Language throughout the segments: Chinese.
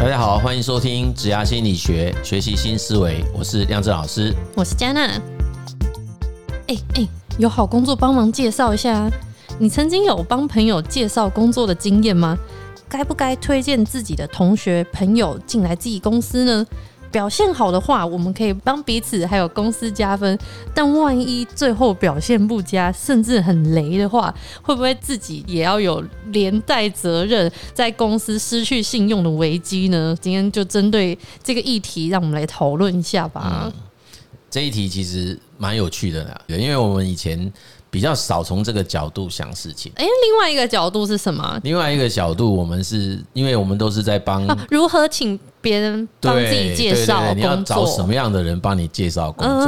大家好，欢迎收听职涯心理学，学习新思维。我是亮正老师，我是佳娜。哎哎，有好工作帮忙介绍一下啊！你曾经有帮朋友介绍工作的经验吗？该不该推荐自己的同学朋友进来自己公司呢？表现好的话，我们可以帮彼此还有公司加分。但万一最后表现不佳，甚至很雷的话，会不会自己也要有连带责任，在公司失去信用的危机呢？今天就针对这个议题，让我们来讨论一下吧。这一题其实蛮有趣的啦，因为我们以前比较少从这个角度想事情。哎，另外一个角度是什么？另外一个角度，我们是因为我们都是在帮、啊、如何请。别人帮自己介绍，你要找什么样的人帮你介绍工作？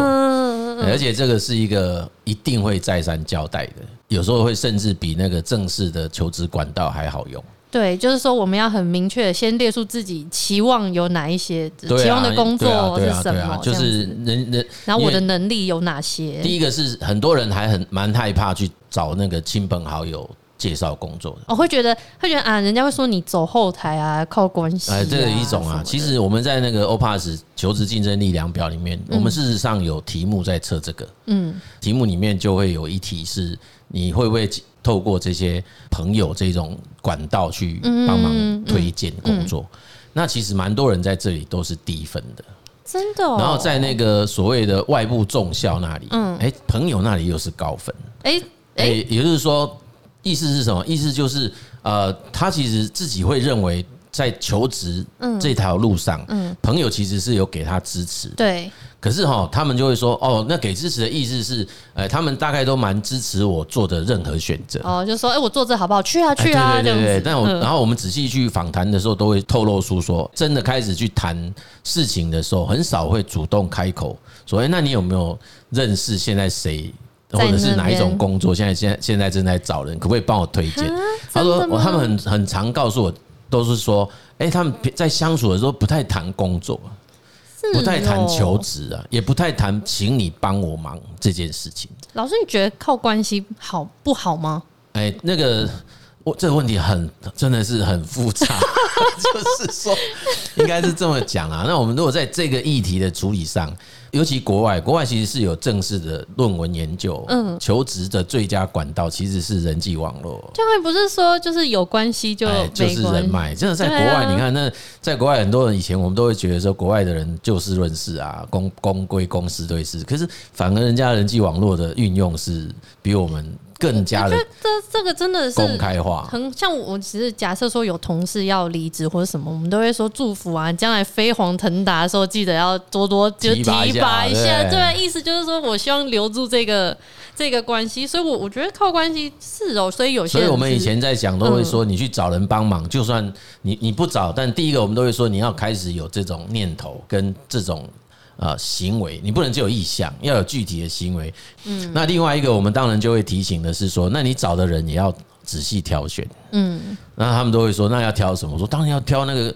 而且这个是一个一定会再三交代的，有时候会甚至比那个正式的求职管道还好用。对，就是说我们要很明确先列出自己期望有哪一些，期望的工作是什么，就是人人，然后我的能力有哪些？第一个是很多人还很蛮害怕去找那个亲朋好友。介绍工作的，我会觉得会觉得啊，人家会说你走后台啊，靠关系。哎，这个一种啊，其实我们在那个 OPAS 求职竞争力量表里面，我们事实上有题目在测这个。嗯，题目里面就会有一题是，你会不会透过这些朋友这种管道去帮忙推荐工作？那其实蛮多人在这里都是低分的，真的。然后在那个所谓的外部重校那里，嗯，哎，朋友那里又是高分，哎哎，也就是说。意思是什么？意思就是，呃，他其实自己会认为，在求职这条路上，嗯，朋友其实是有给他支持，对。可是哈，他们就会说，哦，那给支持的意思是，呃，他们大概都蛮支持我做的任何选择。哦，就说，哎，我做这好不好？去啊，去啊，对对对。但我然后我们仔细去访谈的时候，都会透露出说，真的开始去谈事情的时候，很少会主动开口说，哎，那你有没有认识现在谁？或者是哪一种工作？现在现在现在正在找人，可不可以帮我推荐？他说，他们很很常告诉我，都是说，哎，他们在相处的时候不太谈工作，不太谈求职啊，也不太谈请你帮我忙这件事情。老师，你觉得靠关系好不好吗？哎，那个。我这个问题很真的是很复杂，就是说，应该是这么讲啊。那我们如果在这个议题的处理上，尤其国外，国外其实是有正式的论文研究，嗯，求职的最佳管道其实是人际网络。就还不是说就是有关系就就是人脉，真的在国外，你看那在国外很多人以前我们都会觉得说国外的人就事论事啊，公公归公，私对私，可是反而人家人际网络的运用是比我们。更加的，这这个真的是公开化，很像我。其实假设说有同事要离职或者什么，我们都会说祝福啊，将来飞黄腾达的时候，记得要多多就提拔一下。对，意思就是说我希望留住这个这个关系。所以，我我觉得靠关系是哦。所以有些，所以我们以前在讲都会说，你去找人帮忙，就算你你不找，但第一个我们都会说，你要开始有这种念头跟这种。啊，行为你不能只有意向，要有具体的行为。嗯，那另外一个，我们当然就会提醒的是说，那你找的人也要仔细挑选。嗯，那他们都会说，那要挑什么？我说当然要挑那个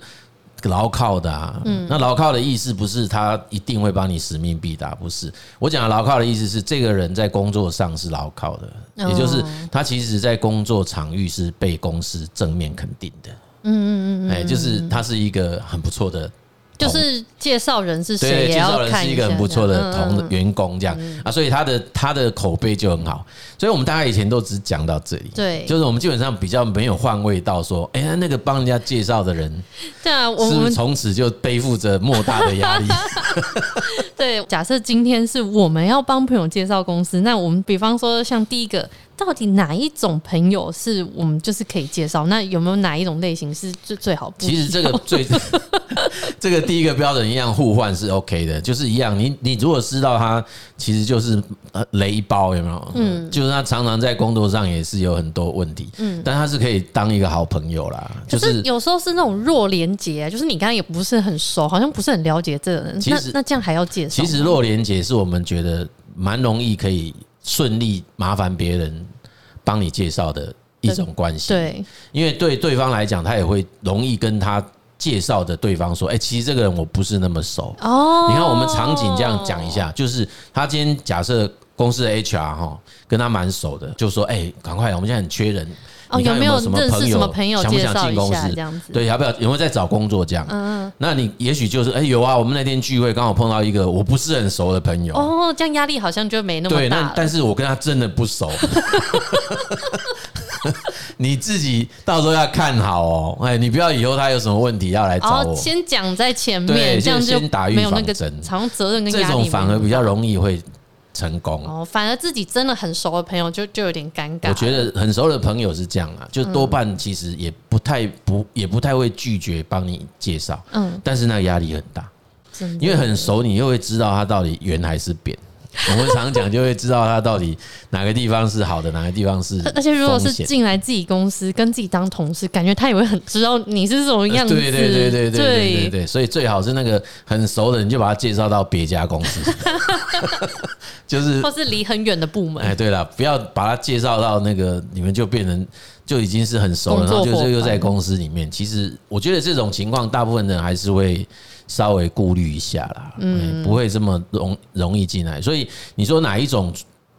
牢靠的啊。嗯，那牢靠的意思不是他一定会帮你使命必达，不是。我讲的牢靠的意思是，这个人在工作上是牢靠的，也就是他其实在工作场域是被公司正面肯定的。嗯嗯嗯，哎，就是他是一个很不错的。就是介绍人是谁，介绍人是一个很不错的同员工这样啊，所以他的他的口碑就很好。所以我们大家以前都只讲到这里，对，就是我们基本上比较没有换位到说，哎，那个帮人家介绍的人，对啊，我们从此就背负着莫大的压力。对，假设今天是我们要帮朋友介绍公司，那我们比方说像第一个。到底哪一种朋友是我们就是可以介绍？那有没有哪一种类型是最最好？其实这个 最 这个第一个标准一样互换是 OK 的，就是一样。你你如果知道他其实就是雷包，有没有？嗯，就是他常常在工作上也是有很多问题，嗯，但他是可以当一个好朋友啦。就是有时候是那种弱连结，就是你刚刚也不是很熟，好像不是很了解这个人。其实那，那这样还要介绍？其实弱连结是我们觉得蛮容易可以。顺利麻烦别人帮你介绍的一种关系，对，因为对对方来讲，他也会容易跟他介绍的对方说：“哎，其实这个人我不是那么熟。”哦，你看我们场景这样讲一下，就是他今天假设公司的 HR 哈跟他蛮熟的，就说：“哎，赶快，我们现在很缺人，哦，有没有认识什么朋友想不想进公司？这样子，对，要不要有没有在找工作这样？嗯，那你也许就是哎、欸、有啊，我们那天聚会刚好碰到一个我不是很熟的朋友。哦，这样压力好像就没那么大。对，那但是我跟他真的不熟。你自己到时候要看好哦，哎，你不要以后他有什么问题要来找我，先讲在前面，对，这样就先打预防针，责任跟这种反而比较容易会成功哦。反而自己真的很熟的朋友就就有点尴尬。我觉得很熟的朋友是这样啊，就多半其实也不太不也不太会拒绝帮你介绍，嗯，但是那个压力很大，因为很熟，你又会知道他到底圆还是扁。我们常讲，就会知道他到底哪个地方是好的，哪个地方是。而且如果是进来自己公司跟自己当同事，感觉他也会很知道你是什么样子。对对对对对对对对，所以最好是那个很熟的人，就把他介绍到别家公司，就是或是离很远的部门。哎，对了，不要把他介绍到那个，你们就变成就已经是很熟了，然后就是又在公司里面。其实我觉得这种情况，大部分人还是会。稍微顾虑一下啦，嗯，不会这么容容易进来。所以你说哪一种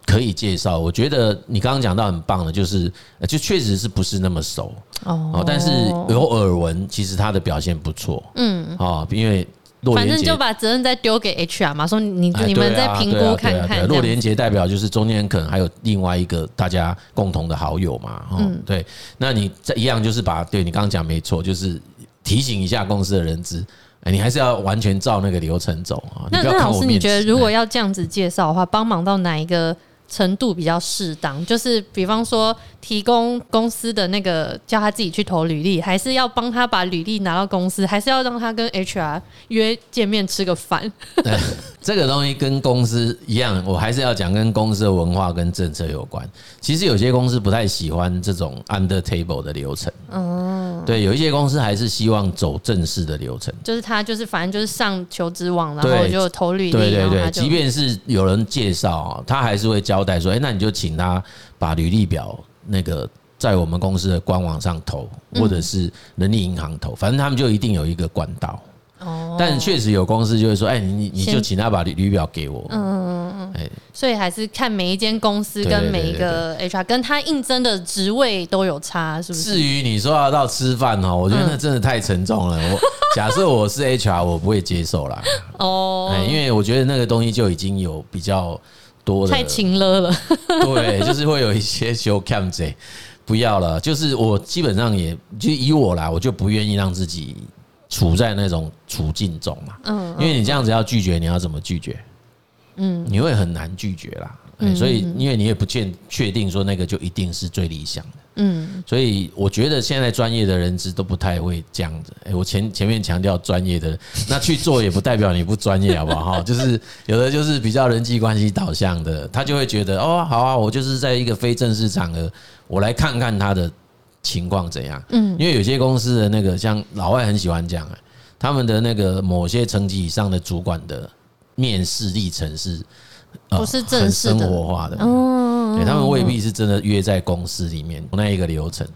可以介绍？我觉得你刚刚讲到很棒的，就是就确实是不是那么熟哦，但是有耳闻，其实他的表现不错，嗯，哦，因为反正就把责任再丢给 HR 嘛，说你你们再评估看看。洛连杰代表就是中间可能还有另外一个大家共同的好友嘛，嗯，对，那你这一样就是把对你刚刚讲没错，就是提醒一下公司的人资。你还是要完全照那个流程走啊！那那老师，你觉得如果要这样子介绍的话，帮忙到哪一个程度比较适当？就是比方说，提供公司的那个叫他自己去投履历，还是要帮他把履历拿到公司，还是要让他跟 HR 约见面吃个饭？对，这个东西跟公司一样，我还是要讲跟公司的文化跟政策有关。其实有些公司不太喜欢这种 under table 的流程。嗯，对，有一些公司还是希望走正式的流程。就是他就是反正就是上求职网，然后就投履历。对对对，即便是有人介绍，他还是会交代说：“哎，那你就请他把履历表。”那个在我们公司的官网上投，或者是人力银行投，反正他们就一定有一个管道。哦，但确实有公司就会说：“哎，你你就请他把履履表给我。”嗯嗯嗯。哎，所以还是看每一间公司跟每一个 HR 跟他应征的职位都有差，是不是？至于你说要到吃饭哦，我觉得那真的太沉重了。我 假设我是 HR，我不会接受啦。哦，因为我觉得那个东西就已经有比较。多太勤了了，对，就是会有一些修 cam 贼，不要了。就是我基本上也就以我来，我就不愿意让自己处在那种处境中嘛。嗯，因为你这样子要拒绝，你要怎么拒绝？嗯，你会很难拒绝啦。所以因为你也不见确定说那个就一定是最理想的。嗯，所以我觉得现在专业的人资都不太会这样子。哎，我前前面强调专业的，那去做也不代表你不专业，好不好？哈，就是有的就是比较人际关系导向的，他就会觉得哦，好啊，我就是在一个非正式场合，我来看看他的情况怎样。嗯，因为有些公司的那个像老外很喜欢讲，他们的那个某些层级以上的主管的面试历程是，不是正式的，生活化的。对，他们未必是真的约在公司里面那一个流程，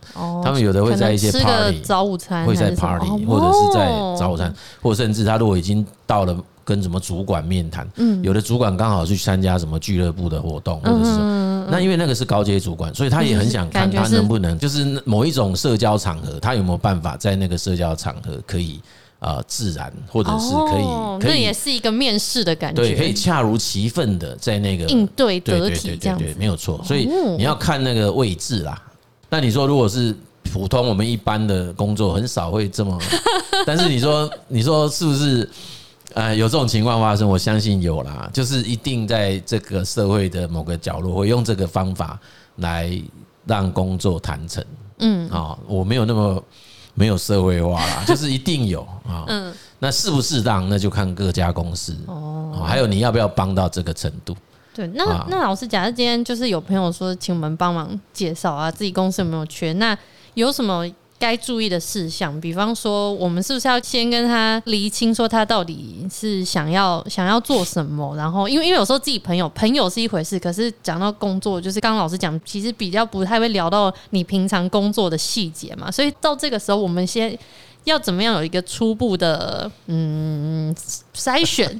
他们有的会在一些 party 早午餐，会在 party 或者是在早午餐，或甚至他如果已经到了跟什么主管面谈，有的主管刚好去参加什么俱乐部的活动，或者是那因为那个是高阶主管，所以他也很想看他能不能就是某一种社交场合，他有没有办法在那个社交场合可以。啊，自然或者是可以，那也是一个面试的感觉，对，可以恰如其分的在那个应对得体这样子，没有错。所以你要看那个位置啦。那你说如果是普通我们一般的工作，很少会这么。但是你说，你说是不是？呃，有这种情况发生，我相信有啦。就是一定在这个社会的某个角落，会用这个方法来让工作谈成。嗯，啊，我没有那么。没有社会化啦，就是一定有啊。嗯，那适不适当，那就看各家公司哦。还有你要不要帮到这个程度？对，那那老师，假设今天就是有朋友说，请我们帮忙介绍啊，自己公司有没有缺？那有什么？该注意的事项，比方说，我们是不是要先跟他厘清，说他到底是想要想要做什么？然后，因为因为有时候自己朋友朋友是一回事，可是讲到工作，就是刚刚老师讲，其实比较不太会聊到你平常工作的细节嘛。所以到这个时候，我们先要怎么样有一个初步的嗯筛选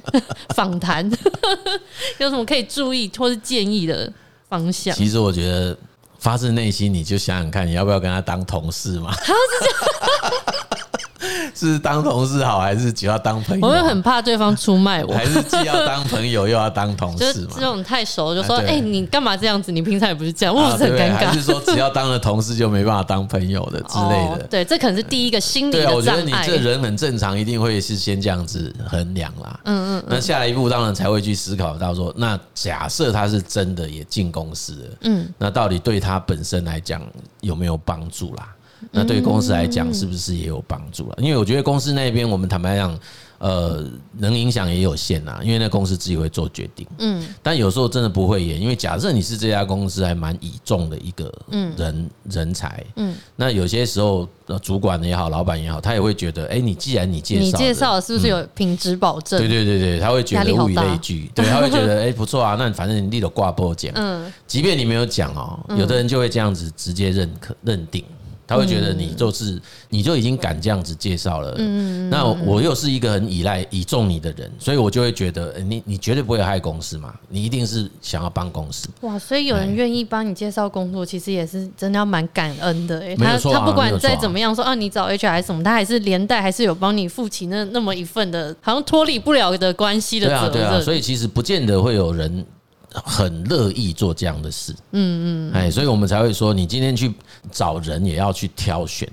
访谈，有什么可以注意或是建议的方向？其实我觉得。发自内心，你就想想看，你要不要跟他当同事嘛？是当同事好，还是只要当朋友？我会很怕对方出卖我，还是既要当朋友又要当同事嘛？这种太熟，就说：“哎，你干嘛这样子？你平常也不是这样，我很尴尬。”还是说只要当了同事就没办法当朋友的之类的？对，这可能是第一个心理的障碍。我觉得你这人很正常，一定会是先这样子衡量啦。嗯嗯。那下一步当然才会去思考到说，那假设他是真的也进公司了，嗯，那到底对他本身来讲有没有帮助啦？那对公司来讲，是不是也有帮助了？因为我觉得公司那边，我们坦白讲，呃，能影响也有限呐。因为那公司自己会做决定，嗯，但有时候真的不会演。因为假设你是这家公司还蛮倚重的一个人人才，嗯，那有些时候，主管也好，老板也好，他也会觉得，哎，你既然你介绍，你介绍是不是有品质保证？对对对对，他会觉得物以类聚，对，他会觉得，哎，不错啊，那反正你立了挂波讲，嗯，即便你没有讲哦，有的人就会这样子直接认可认定。他会觉得你就是，你就已经敢这样子介绍了。嗯，那我又是一个很依赖、倚重你的人，所以我就会觉得，你你绝对不会害公司嘛，你一定是想要帮公司。哇，所以有人愿意帮你介绍工作，其实也是真的要蛮感恩的。哎，他他不管再怎么样说啊，你找 HR 什么，他还是连带还是有帮你负起那那么一份的，好像脱离不了的关系的责任。对啊，对啊，所以其实不见得会有人。很乐意做这样的事，嗯嗯，哎，所以我们才会说，你今天去找人也要去挑选，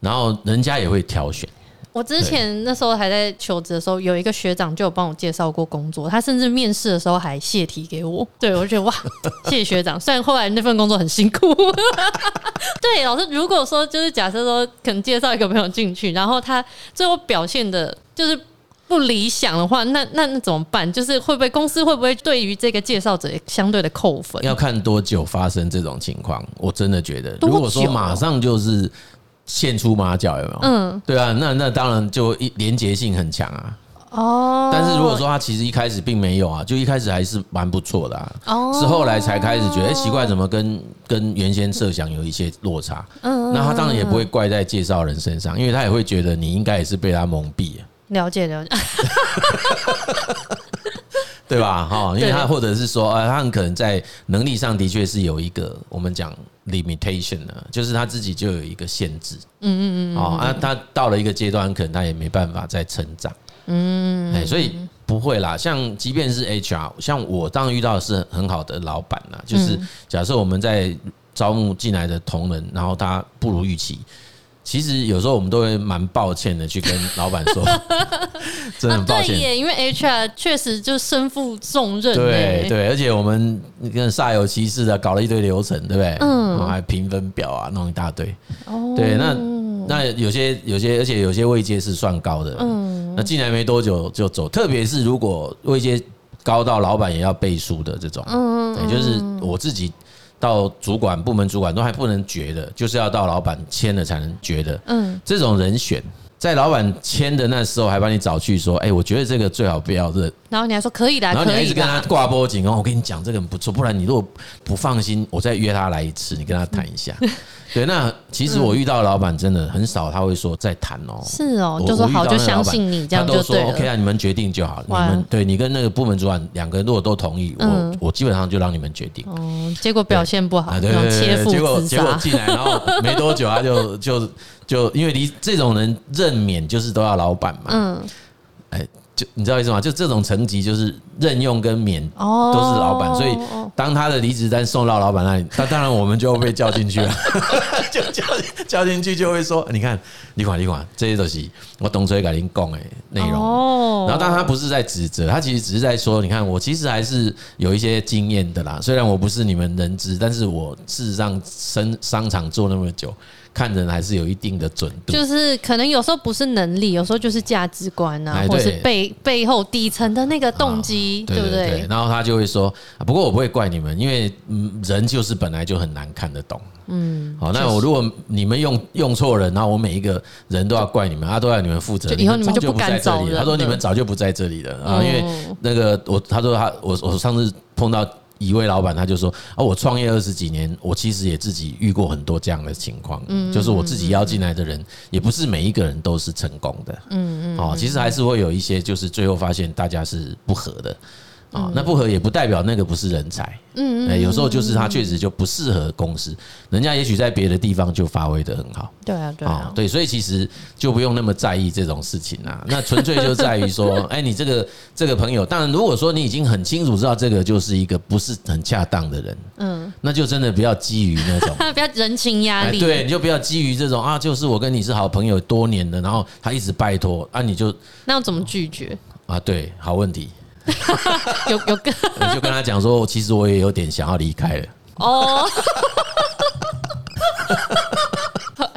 然后人家也会挑选。我之前那时候还在求职的时候，有一个学长就有帮我介绍过工作，他甚至面试的时候还泄题给我。对，我就觉得哇，谢谢学长。虽然后来那份工作很辛苦，对，老师，如果说就是假设说，可能介绍一个朋友进去，然后他最后表现的就是。不理想的话，那那那怎么办？就是会不会公司会不会对于这个介绍者相对的扣分？要看多久发生这种情况。我真的觉得，如果说马上就是现出马脚，有没有？嗯，对啊，那那当然就一连结性很强啊。哦，但是如果说他其实一开始并没有啊，就一开始还是蛮不错的啊。哦，是后来才开始觉得，哎，奇怪，怎么跟跟原先设想有一些落差？嗯，那他当然也不会怪在介绍人身上，因为他也会觉得你应该也是被他蒙蔽了。了解了解，对吧？哈，因为他或者是说，呃，他很可能在能力上的确是有一个我们讲 limitation 的，就是他自己就有一个限制。嗯嗯嗯。哦，啊，他到了一个阶段，可能他也没办法再成长。嗯。哎，所以不会啦。像即便是 HR，像我当然遇到的是很好的老板啦，就是假设我们在招募进来的同仁，然后他不如预期。其实有时候我们都会蛮抱歉的，去跟老板说，真的很抱歉。对耶，因为 HR 确实就身负重任。对对，而且我们跟煞有其事的搞了一堆流程，对不对？嗯，还评分表啊，弄一大堆。哦，对，那那有些有些，而且有些位阶是算高的。嗯，那进来没多久就走，特别是如果位阶高到老板也要背书的这种，嗯，也就是我自己。到主管、部门主管都还不能决的，就是要到老板签了才能决的。嗯，这种人选，在老板签的那时候还把你找去说，哎，我觉得这个最好不要认。然后你还说可以的，然后你还一直跟他挂波警哦，我跟你讲这个很不错，不然你如果不放心，我再约他来一次，你跟他谈一下。对，那其实我遇到的老板真的很少，他会说再谈哦。是哦，就说好，就相信你，这样就对了。OK 啊，你们决定就好。你们对你跟那个部门主管两个人如果都同意，我我基本上就让你们决定。哦，结果表现不好，对对对，结果结果进来，然后没多久他就就就因为离这种人任免就是都要老板嘛。嗯，哎。就你知道意思吗？就这种层级，就是任用跟免都是老板，所以当他的离职单送到老板那里，那当然我们就会被叫进去了，就叫叫进去就会说，你看，你管你管，这些东西我董事给您讲诶内容。然后，但他不是在指责，他其实只是在说，你看我其实还是有一些经验的啦，虽然我不是你们人资，但是我事实上商商场做那么久。看人还是有一定的准度，就是可能有时候不是能力，有时候就是价值观啊，或是背背后底层的那个动机，对不对？然后他就会说，不过我不会怪你们，因为人就是本来就很难看得懂。嗯，好，那我如果你们用用错人，然后我每一个人都要怪你们，他都要你们负责，以后你们就不敢找了。他说你们早就不在这里了啊，因为那个我他说他我我上次碰到。一位老板他就说：“啊，我创业二十几年，我其实也自己遇过很多这样的情况，嗯，就是我自己邀进来的人，也不是每一个人都是成功的，嗯嗯，哦，其实还是会有一些，就是最后发现大家是不合的，啊，那不合也不代表那个不是人才。嗯嗯，有时候就是他确实就不适合公司，人家也许在别的地方就发挥的很好。对啊，对啊，对，所以其实就不用那么在意这种事情啊。那纯粹就在于说，哎，你这个这个朋友，当然如果说你已经很清楚知道这个就是一个不是很恰当的人，嗯，那就真的不要基于那种 不要人情压力，对，你就不要基于这种啊，就是我跟你是好朋友多年的，然后他一直拜托啊，你就那要怎么拒绝啊？对，好问题。有有跟，我就跟他讲说，其实我也有点想要离开了。哦，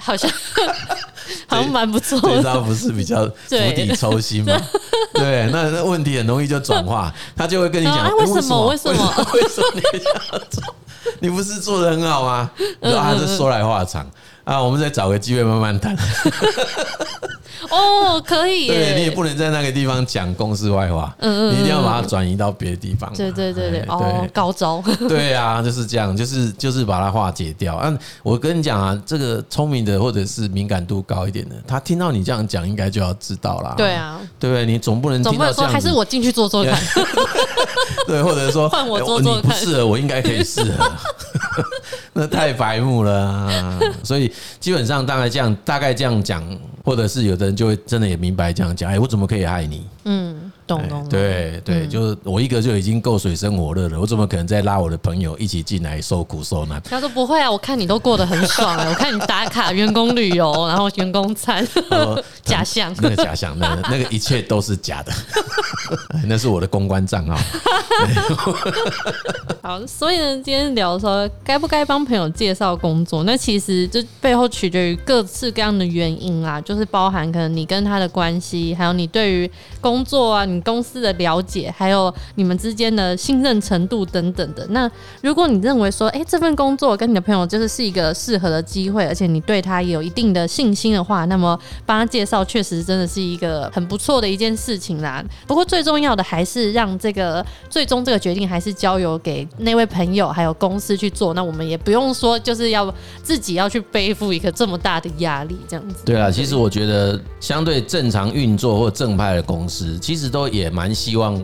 好像好像蛮不错的，这招不是比较釜底抽薪吗？对，那那问题很容易就转化，他就会跟你讲，为什么？为什么？为什么你想要做？你不是做的很好吗？啊，这说来话长啊，我们再找个机会慢慢谈。哦，可以。对，你也不能在那个地方讲公司坏话，嗯嗯，你一定要把它转移到别的地方。对对对对，哦，高招。对啊，就是这样，就是就是把它化解掉。啊，我跟你讲啊，这个聪明的或者是敏感度高一点的，他听到你这样讲，应该就要知道啦。对啊，对不对？你总不能总不能说还是我进去做做看。对，或者说换我做做看，你不适合，我应该可以适合。那太白目了。所以基本上大概这样，大概这样讲，或者是有的人就会真的也明白这样讲，哎，我怎么可以爱你？嗯。懂懂，对对，就是我一个就已经够水深火热了，我怎么可能再拉我的朋友一起进来受苦受难？他说不会啊，我看你都过得很爽啊，我看你打卡员工旅游，然后员工餐，假象，那个假象，那个那个一切都是假的，那是我的公关账号。好，所以呢，今天聊说该不该帮朋友介绍工作，那其实这背后取决于各式各样的原因啦，就是包含可能你跟他的关系，还有你对于工作啊，你。公司的了解，还有你们之间的信任程度等等的。那如果你认为说，诶，这份工作跟你的朋友就是是一个适合的机会，而且你对他有一定的信心的话，那么帮他介绍，确实真的是一个很不错的一件事情啦。不过最重要的还是让这个最终这个决定还是交由给那位朋友还有公司去做。那我们也不用说，就是要自己要去背负一个这么大的压力，这样子。对啊，其实我觉得相对正常运作或正派的公司，其实都。也蛮希望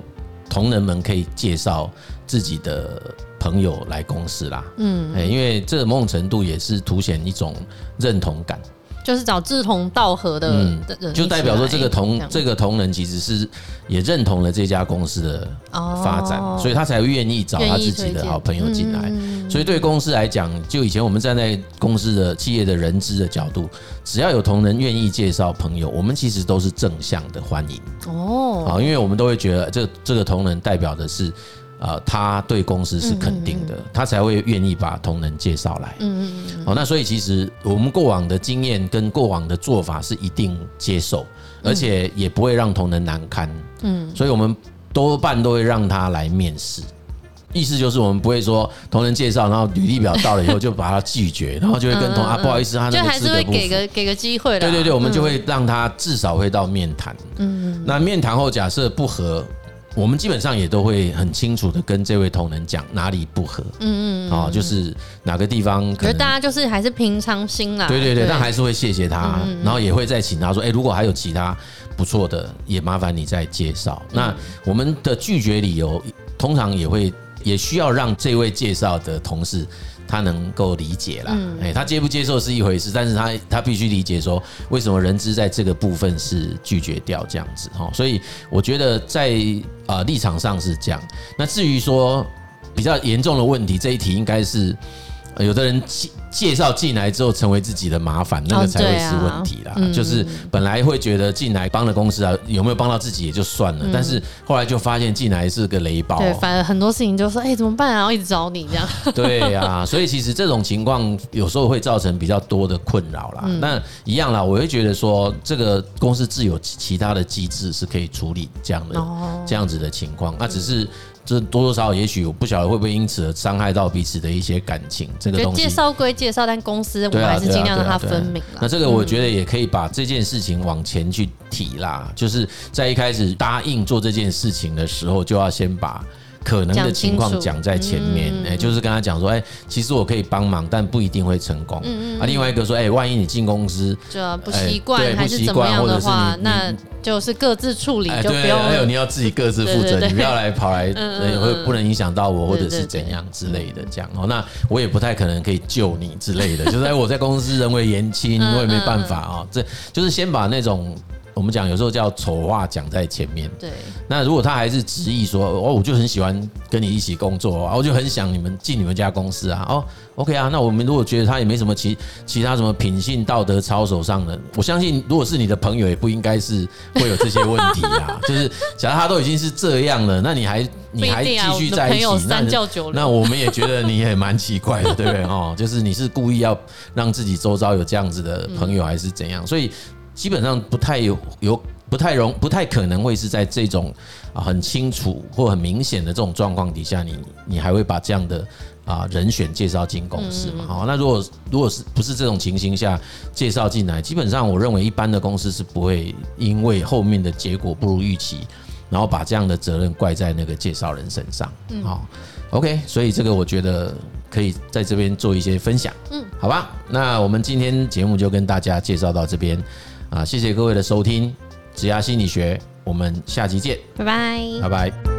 同仁们可以介绍自己的朋友来公司啦，嗯，因为这某种程度也是凸显一种认同感。就是找志同道合的人，嗯，就代表说这个同这个同仁其实是也认同了这家公司的发展，所以他才愿意找他自己的好朋友进来。所以对公司来讲，就以前我们站在公司的企业的人资的角度，只要有同仁愿意介绍朋友，我们其实都是正向的欢迎。哦，好，因为我们都会觉得这这个同仁代表的是。呃，他对公司是肯定的，他才会愿意把同仁介绍来。嗯嗯嗯。哦，那所以其实我们过往的经验跟过往的做法是一定接受，而且也不会让同仁难堪。嗯。所以我们多半都会让他来面试，意思就是我们不会说同仁介绍，然后履历表到了以后就把他拒绝，然后就会跟同啊不好意思，他那个就还是会给个给个机会的。对对对，我们就会让他至少会到面谈。嗯嗯。那面谈后假设不合。我们基本上也都会很清楚的跟这位同仁讲哪里不合，嗯嗯，哦，就是哪个地方可是大家就是还是平常心啦，对对对，但还是会谢谢他，然后也会再请他说，哎，如果还有其他不错的，也麻烦你再介绍。那我们的拒绝理由通常也会也需要让这位介绍的同事。他能够理解啦，哎，他接不接受是一回事，但是他他必须理解说，为什么人资在这个部分是拒绝掉这样子哈，所以我觉得在呃立场上是这样。那至于说比较严重的问题，这一题应该是。有的人介介绍进来之后成为自己的麻烦，那个才会是问题啦。就是本来会觉得进来帮了公司啊，有没有帮到自己也就算了，但是后来就发现进来是个雷包。对，反而很多事情就说，哎，怎么办啊？然后一直找你这样。对呀，所以其实这种情况有时候会造成比较多的困扰啦。那一样啦，我会觉得说，这个公司自有其他的机制是可以处理这样的这样子的情况，那只是。这多多少少，也许我不晓得会不会因此而伤害到彼此的一些感情。这个东西，介绍归介绍，但公司我们还是尽量让它分明。那这个我觉得也可以把这件事情往前去提啦，就是在一开始答应做这件事情的时候，就要先把可能的情况讲在前面，哎，就是跟他讲说，哎，其实我可以帮忙，但不一定会成功。嗯嗯。啊，另外一个说，哎，万一你进公司就不习惯还是怎么样的话，那就是各自处理，就不用。还有你要自己各自负责，你不要来跑来，会不能影响到我，或者是怎样之类的这样哦。那我也不太可能可以救你之类的，就是哎，我在公司人微言轻，我也没办法啊。这就是先把那种。我们讲有时候叫丑话讲在前面。对。那如果他还是执意说，哦，我就很喜欢跟你一起工作啊，我就很想你们进你们家公司啊。哦，OK 啊，那我们如果觉得他也没什么其其他什么品性道德操守上的，我相信如果是你的朋友，也不应该是会有这些问题啊。就是假如他都已经是这样了，那你还你还继续在一起，那那我们也觉得你也蛮奇怪的，对不对？哦，就是你是故意要让自己周遭有这样子的朋友，还是怎样？所以。基本上不太有有不太容不太可能会是在这种啊很清楚或很明显的这种状况底下，你你还会把这样的啊人选介绍进公司嘛？好，那如果如果是不是这种情形下介绍进来，基本上我认为一般的公司是不会因为后面的结果不如预期，然后把这样的责任怪在那个介绍人身上。嗯好，OK，所以这个我觉得可以在这边做一些分享。嗯，好吧，那我们今天节目就跟大家介绍到这边。啊，谢谢各位的收听，职涯心理学，我们下集见，拜拜，拜拜。